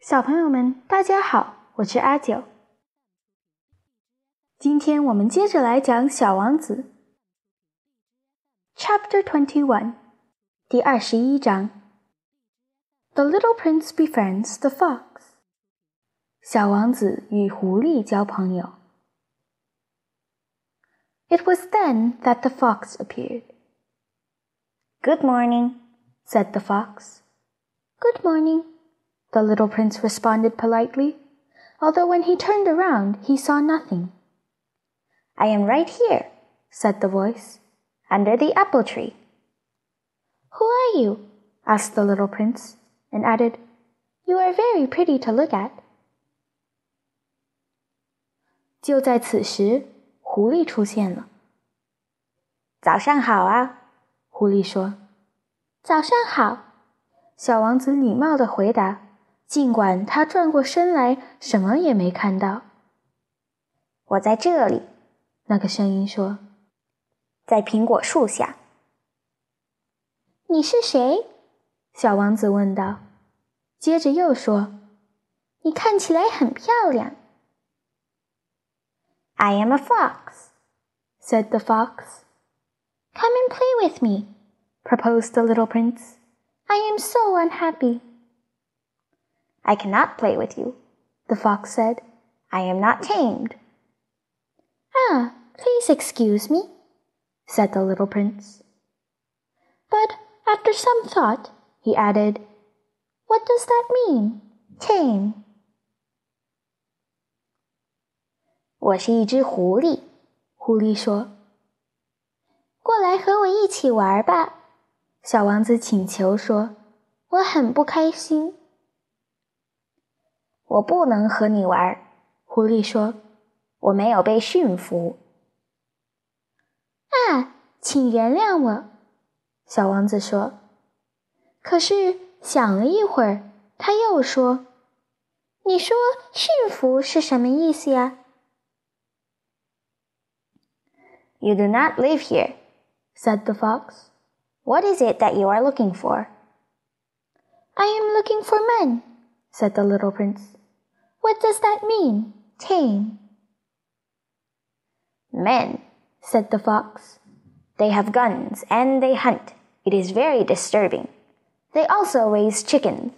小朋友们，大家好，我是阿九。今天我们接着来讲《小王子》Chapter Twenty One，第二十一章。The little prince befriends the fox。小王子与狐狸交朋友。It was then that the fox appeared. Good morning, said the fox. Good morning, the little prince responded politely, although when he turned around he saw nothing. I am right here, said the voice, under the apple tree. Who are you? asked the little prince, and added, You are very pretty to look at. 就在此时，狐狸出现了。早上好啊，狐狸说：“早上好。”小王子礼貌地回答， 尽管他转过身来，什么也没看到。我在这里，那个声音说：“在苹果树下。”你是谁？小王子问道。接着又说：“你看起来很漂亮。” I am a fox," said the fox. Come and play with me, proposed the little prince. I am so unhappy. I cannot play with you, the fox said. I am not tamed. Ah, please excuse me, said the little prince. But after some thought, he added, What does that mean? Tame. 我是一只狐狸，狐狸说。过来和我一起玩吧，小王子请求说：“我很不开心。” ”我不能和你玩，狐狸说：“我没有被驯服。”啊，请原谅我，小王子说。可是想了一会儿，他又说：“你说驯服是什么意思呀？”You do not live here. said the fox. What is it that you are looking for? I am looking for men, said the little prince. What does that mean, tame? Men, said the fox. They have guns and they hunt. It is very disturbing. They also raise chickens.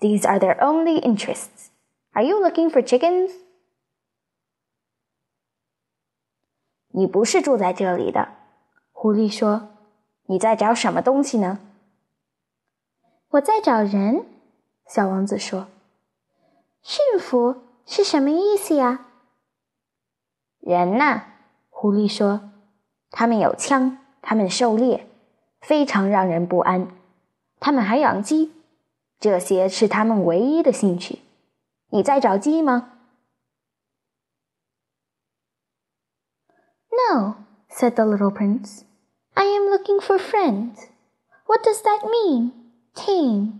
These are their only interests. Are you looking for chickens? 你不是住在这里的，狐狸说：“你在找什么东西呢？”“我在找人。”小王子说。“ 驯服是什么意思呀？”“人呐。”狐狸说，“他们有枪，他们狩猎，非常让人不安。他们还养鸡，这些是他们唯一的兴趣。你在找鸡吗？”“No,” said the little prince. I am looking for friends. What does that mean? Tame.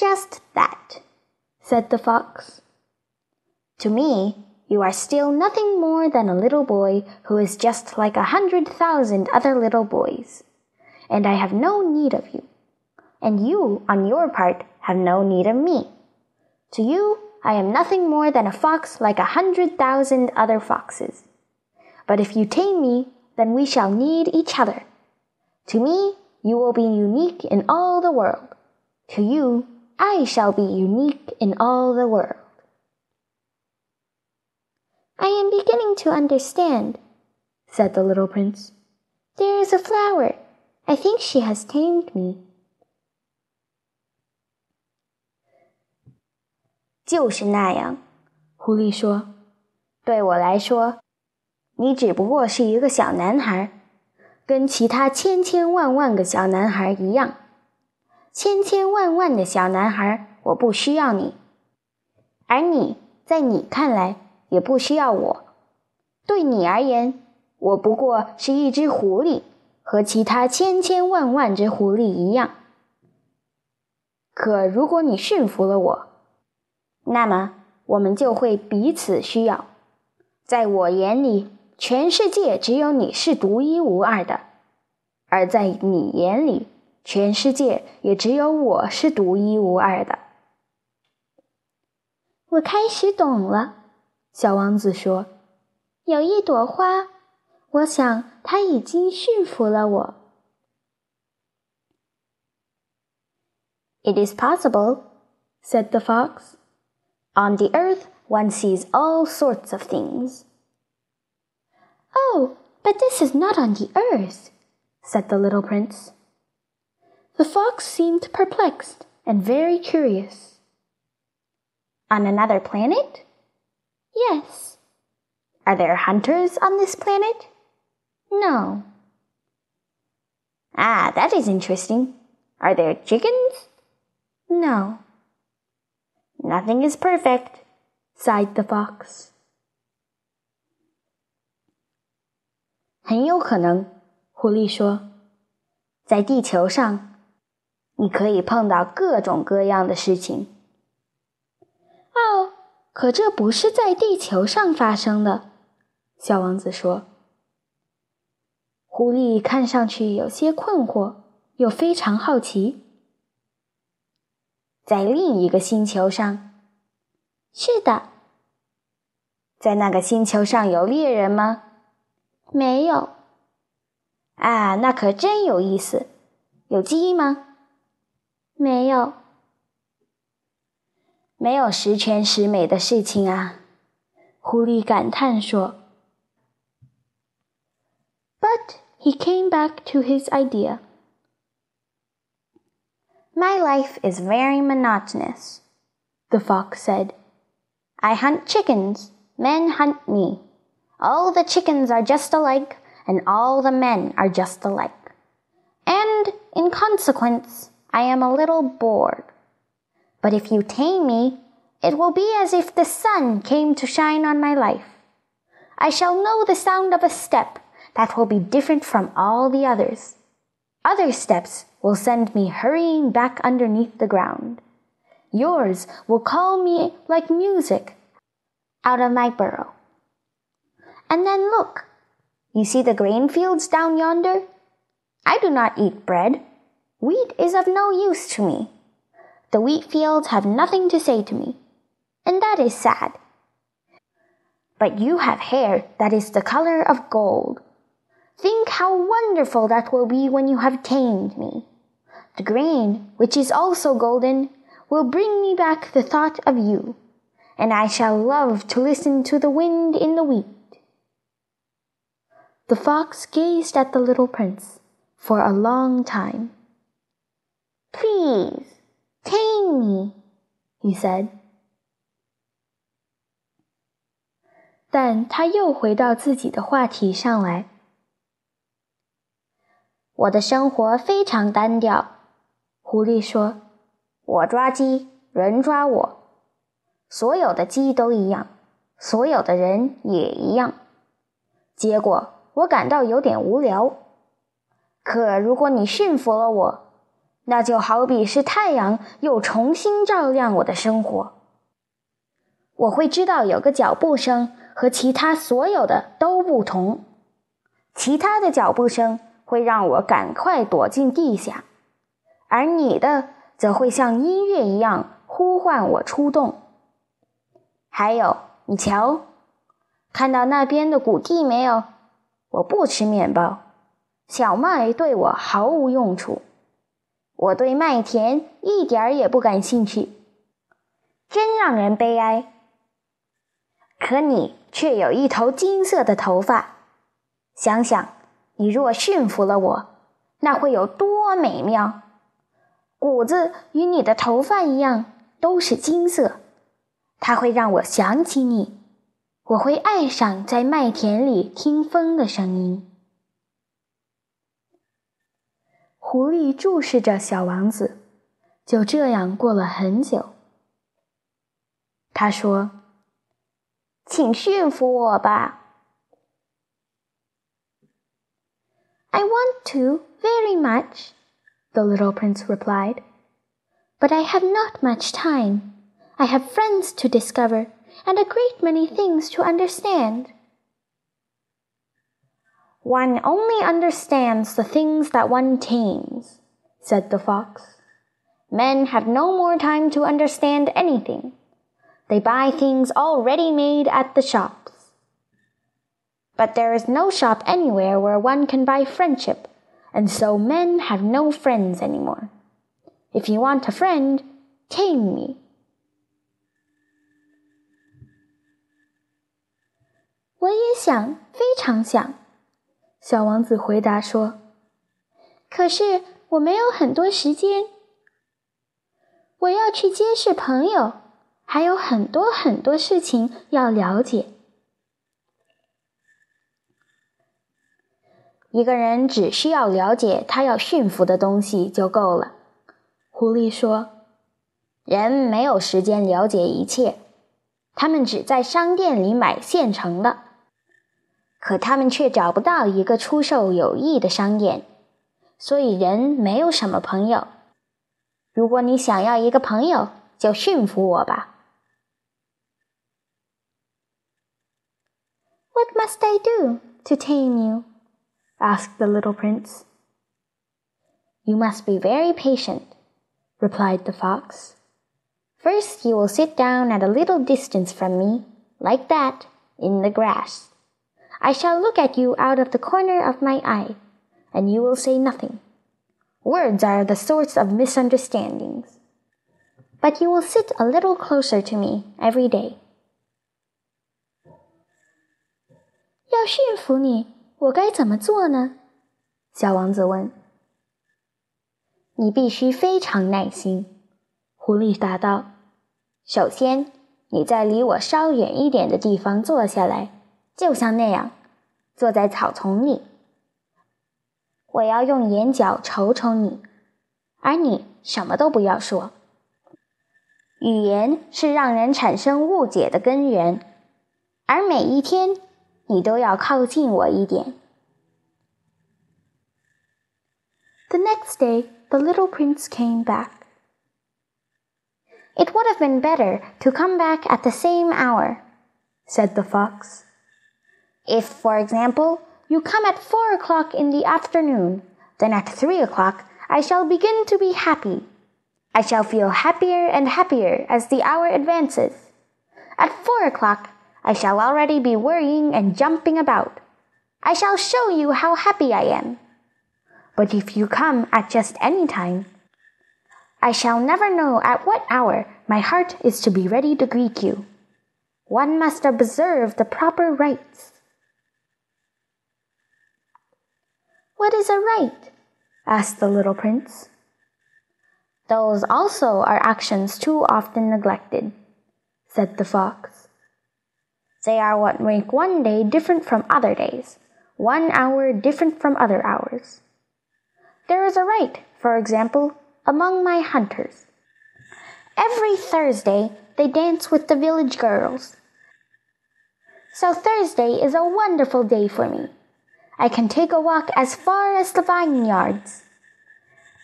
Just that, said the fox. To me, you are still nothing more than a little boy who is just like a hundred thousand other little boys, and I have no need of you. And you, on your part, have no need of me. To you, I am nothing more than a fox like a hundred thousand other foxes. But if you tame me, then we shall need each other. To me, you will be unique in all the world. To you, I shall be unique in all the world. I am beginning to understand, said the little prince. There is a flower. I think she has tamed me. 就是那样，狐狸说：“对我来说，你只不过是一个小男孩，跟其他千千万万个小男孩一样。 千千万万的小男孩，我不需要你，而你在你看来也不需要我。对你而言，我不过是一只狐狸，和其他千千万万只狐狸一样。可如果你驯服了我，那么我们就会彼此需要。在我眼里，全世界只有你是独一无二的；而在你眼里，全世界也只有我是独一无二的。我开始懂了，小王子说：“有一朵花，我想它已经驯服了我。” It is possible, said the fox. On the earth, one sees all sorts of things. Oh, but this is not on the earth, said the little prince. The fox seemed perplexed and very curious. On another planet? Yes. Are there hunters on this planet? No. Ah, that is interesting. Are there chickens? No. Nothing is perfect, sighed the fox. 很有可能，狐狸说，在地球上， 你可以碰到各种各样的事情。哦，可这不是在地球上发生的，小王子说。狐狸看上去有些困惑，又非常好奇。在另一个星球上，是的。在那个星球上有猎人吗？没有。啊，那可真有意思。有鸡吗？没有。没有十全十美的事情啊！狐狸感叹说。But he came back to his idea. My life is very monotonous, the fox said. I hunt chickens, men hunt me. All the chickens are just alike, and all the men are just alike. And, in consequence, I am a little bored. But if you tame me, it will be as if the sun came to shine on my life. I shall know the sound of a step that will be different from all the others. Other steps will send me hurrying back underneath the ground. Yours will call me like music out of my burrow. And then look, you see the grain fields down yonder? I do not eat bread. Wheat is of no use to me. The wheat fields have nothing to say to me, and that is sad. But you have hair that is the color of gold. Think how wonderful that will be when you have tamed me. The grain, which is also golden, will bring me back the thought of you, and I shall love to listen to the wind in the wheat. The fox gazed at the little prince for a long time. Please, tame me, he said. 但他又回到自己的话题上来。我的生活非常单调，狐狸说：“我抓鸡，人抓我，所有的鸡都一样，所有的人也一样。结果我感到有点无聊。可如果你驯服了我，那就好比是太阳又重新照亮我的生活。我会知道有个脚步声和其他所有的都不同，其他的脚步声会让我赶快躲进地下。”而你的则会像音乐一样呼唤我出动。还有，你瞧，看到那边的谷地没有？我不吃面包，小麦对我毫无用处。我对麦田一点儿也不感兴趣，真让人悲哀。可你却有一头金色的头发，想想，你若驯服了我，那会有多美妙！谷子与你的头发一样，都是金色。它会让我想起你，我会爱上在麦田里听风的声音。狐狸注视着小王子， 就这样过了很久。他说：“请驯服我吧。” I want to very much, the little prince replied. But I have not much time. I have friends to discover and a great many things to understand. One only understands the things that one tames, said the fox. Men have no more time to understand anything. They buy things already made at the shops. But there is no shop anywhere where one can buy friendship, and so men have no friends anymore. If you want a friend, tame me. 我也想，非常想。 小王子回答说：“可是我没有很多时间。我要去结识朋友，还有很多很多事情要了解。”一个人只需要了解他要驯服的东西就够了。狐狸说：“人没有时间了解一切，他们只在商店里买现成的，可他们却找不到一个出售友谊的商店，所以人没有什么朋友。如果你想要一个朋友，就驯服我吧。What must I do to tame you? asked the little prince. You must be very patient, replied the fox. First, you will sit down at a little distance from me, like that, in the grass. I shall look at you out of the corner of my eye, and you will say nothing. Words are the source of misunderstandings. But you will sit a little closer to me every day. 要驯服你，我该怎么做呢？小王子问。你必须非常耐心，狐狸答道。首先，你在离我稍远一点的地方坐下来， 就像那样，坐在草丛里。我要用眼角瞅瞅你，而你什么都不要说。语言是让人产生误解的根源，而每一天你都要靠近我一点。The next day. the little prince came back. It would have been better to come back at the same hour, said the fox. If, for example, you come at four o'clock in the afternoon, then at three o'clock I shall begin to be happy. I shall feel happier and happier as the hour advances. At four o'clock I shall already be worrying and jumping about. I shall show you how happy I am. But if you come at just any time, I shall never know at what hour my heart is to be ready to greet you. One must observe the proper rites. What is a rite? asked the little prince. Those also are actions too often neglected, said the fox. They are what make one day different from other days, one hour different from other hours. There is a rite, for example, among my hunters. Every Thursday they dance with the village girls. So Thursday is a wonderful day for me. I can take a walk as far as the vineyards.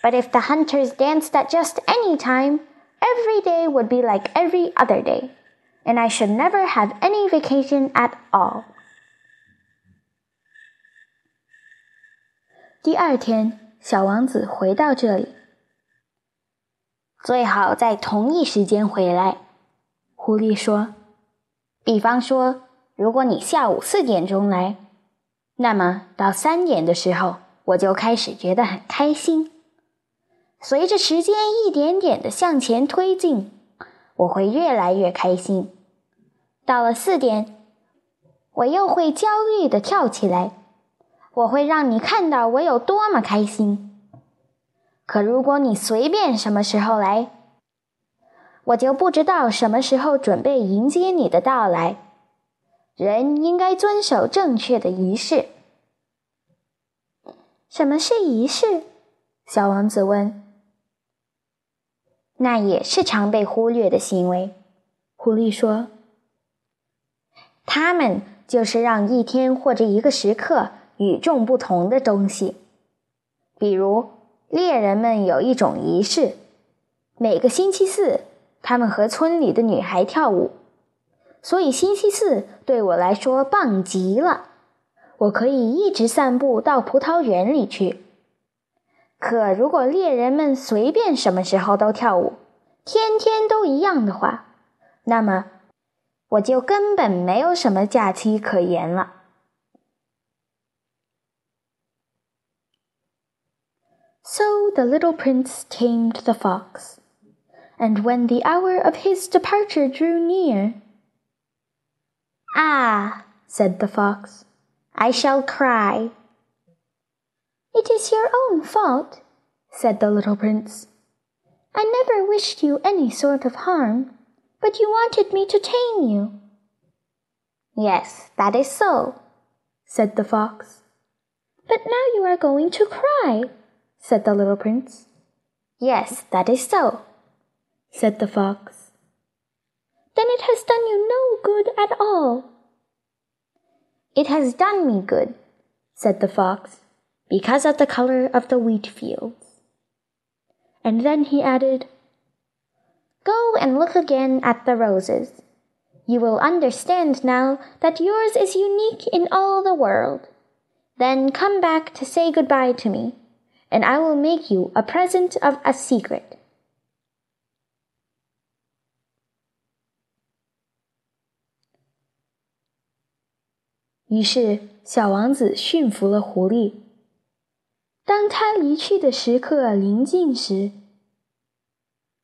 But if the hunters danced at just any time, every day would be like every other day, and I should never have any vacation at all. 第二天，小王子回到这里，最好在同一时间回来。狐狸说：“比方说，如果你下午四点钟来， 那么到三点的时候，我就开始觉得很开心。随着时间一点点的向前推进，我会越来越开心。到了四点，我又会焦虑的跳起来。”我会让你看到我有多么开心。可如果你随便什么时候来，我就不知道什么时候准备迎接你的到来。人应该遵守正确的仪式。什么是仪式？小王子问。那也是常被忽略的行为。狐狸说：“它们就是让一天或者一个时刻与众不同的东西。比如，猎人们有一种仪式，每个星期四，他们和村里的女孩跳舞。所以星期四对我来说棒极了，我可以一直散步到葡萄园里去。可如果猎人们随便什么时候都跳舞，天天都一样的话，那么我就根本没有什么假期可言了。So the little prince tamed the fox, and when the hour of his departure drew near, Ah, said the fox, I shall cry. It is your own fault, said the little prince. I never wished you any sort of harm, but you wanted me to tame you. Yes, that is so, said the fox. But now you are going to cry, said the little prince. Yes, that is so, said the fox. Then it has done you no good at all. It has done me good, said the fox, because of the color of the wheat fields. And then he added, Go and look again at the roses. You will understand now that yours is unique in all the world. Then come back to say goodbye to me, and I will make you a present of a secret. 于是，小王子驯服了狐狸。当他离去的时刻临近时，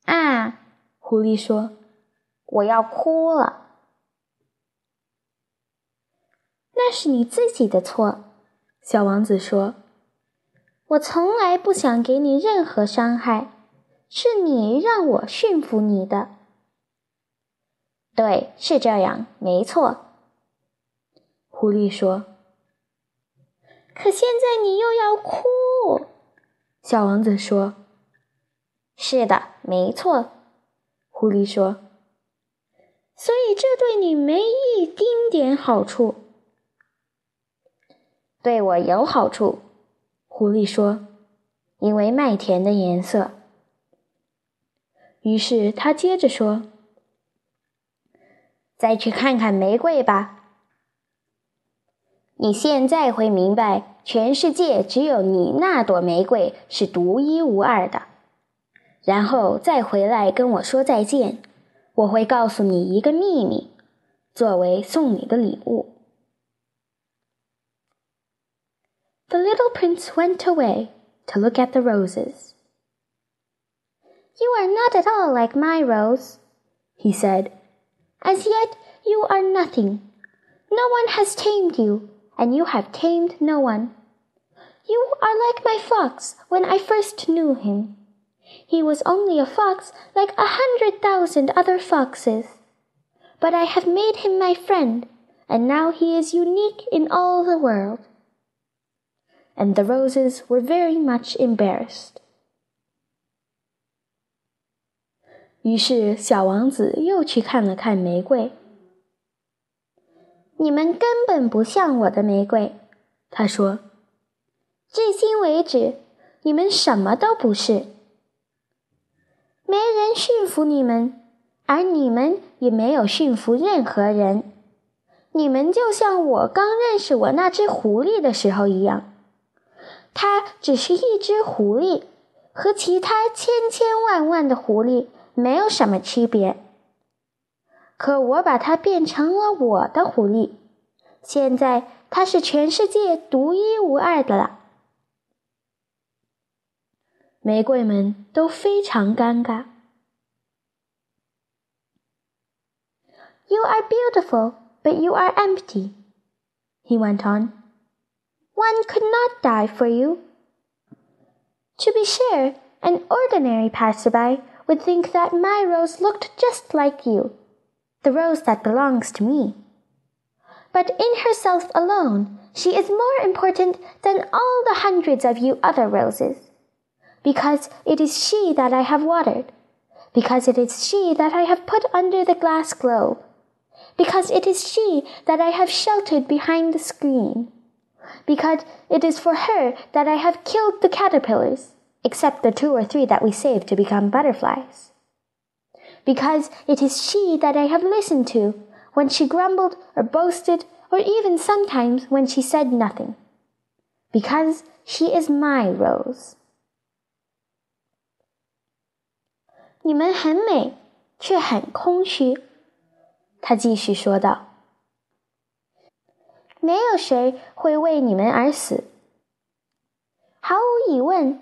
啊，狐狸说：“我要哭了。”那是你自己的错，小王子说：“我从来不想给你任何伤害，是你让我驯服你的。”对，是这样，没错。狐狸说：“可现在你又要哭。”小王子说：“是的，没错。”狐狸说：“所以这对你没一丁点好处。”“对我有好处。”狐狸说：“因为麦田的颜色。”于是他接着说：“再去看看玫瑰吧。”你现在会明白，全世界只有你那朵玫瑰是独一无二的。然后再回来跟我说再见，我会告诉你一个秘密，作为送你的礼物。The little prince went away to look at the roses. You are not at all like my rose, he said. As yet you are nothing. No one has tamed you and you have tamed no one. You are like my fox when I first knew him. He was only a fox like a hundred thousand other foxes. But I have made him my friend, and now he is unique in all the world. And the roses were very much embarrassed. 于是，小王子又去看了看玫瑰。 你们根本不像我的玫瑰，他说。至今为止，你们什么都不是。没人驯服你们，而你们也没有驯服任何人。你们就像我刚认识我那只狐狸的时候一样，它只是一只狐狸，和其他千千万万的狐狸没有什么区别。可我把它变成了我的狐狸，现在它是全世界独一无二的了。玫瑰们都非常尴尬。You are beautiful, but you are empty, he went on. One could not die for you. To be sure, an ordinary passerby would think that my rose looked just like you the rose that belongs to me. But in herself alone, she is more important than all the hundreds of you other roses, because it is she that I have watered, because it is she that I have put under the glass globe, because it is she that I have sheltered behind the screen, because it is for her that I have killed the caterpillars, except the two or three that we saved to become butterflies Because it is she that I have listened to when she grumbled or boasted, or even sometimes when she said nothing. Because she is my rose. 你们很美，却很空虚。他继续说道：“没有谁会为你们而死。毫无疑问，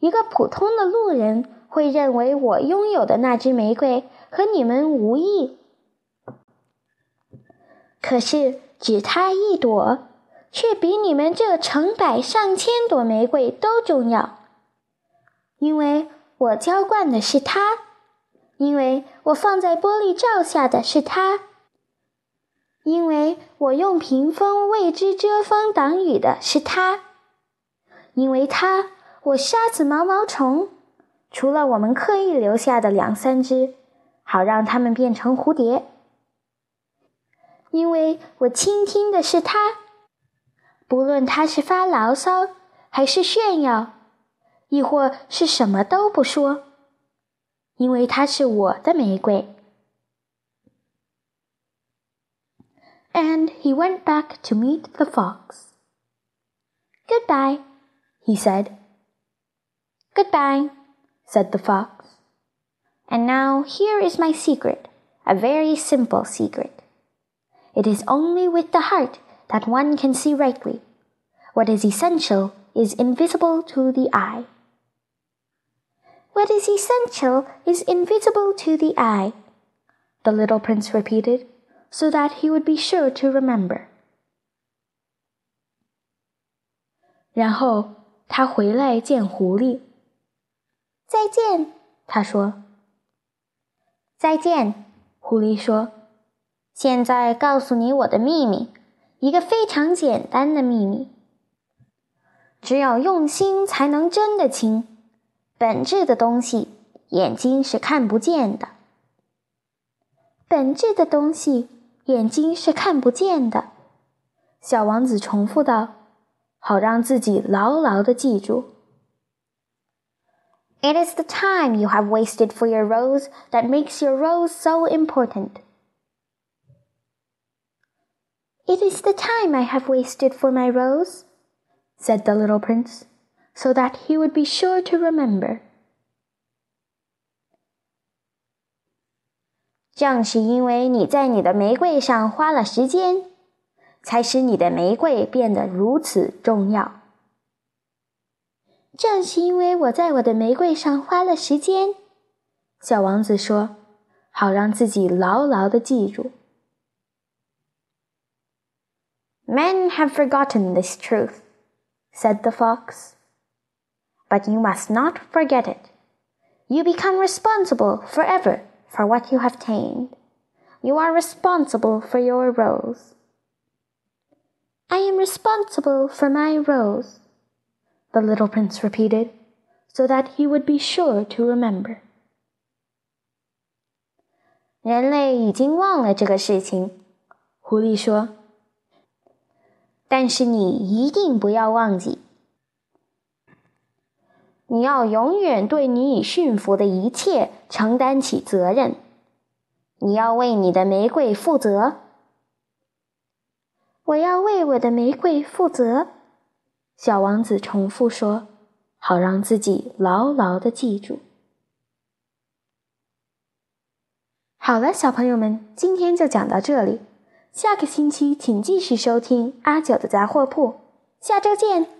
一个普通的路人 会认为我拥有的那支玫瑰和你们无异。可是，只它一朵，却比你们这成百上千朵玫瑰都重要，因为。”我浇灌的是它，因为我放在玻璃罩下的是它，因为我用屏风为之遮风挡雨的是它，因为它我杀死毛毛虫，除了我们刻意留下的两三只，好让它们变成蝴蝶，因为我倾听的是它，不论它是发牢骚还是炫耀。亦或是什么都不说，因为它是我的玫瑰。And he went back to meet the fox. Goodbye, he said. Goodbye, said the fox. And now here is my secret, a very simple secret. It is only with the heart that one can see rightly. What is essential is invisible to the eye. What is essential is invisible to the eye, the little prince repeated, so that he would be sure to remember. 然后他回来见狐狸。 再见，他说。再见，狐狸说。现在告诉你我的秘密，一个非常简单的秘密。只有用心才能真的清。本质的东西，眼睛是看不见的。本质的东西，眼睛是看不见的。小王子重复道，好让自己牢牢的记住。It is the time you have wasted for your rose that makes your rose so important. It is the time I have wasted for my rose, said the little prince so that he would be sure to remember. 正是因为你在你的玫瑰上花了时间，才使你的玫瑰变得如此重要。 正是因为我在我的玫瑰上花了时间，小王子说，好让自己牢牢的记住。Men have forgotten this truth, said the fox but you must not forget it. You become responsible forever for what you have tamed. You are responsible for your rose. I am responsible for my rose, the little prince repeated, so that he would be sure to remember. 人类已经忘了这个事情，狐狸说。但是你一定不要忘记。你要永远对你已驯服的一切承担起责任。你要为你的玫瑰负责。我要为我的玫瑰负责。 小王子重复说，好让自己牢牢的记住。好了，小朋友们，今天就讲到这里。下个星期请继续收听阿九的杂货铺。下周见。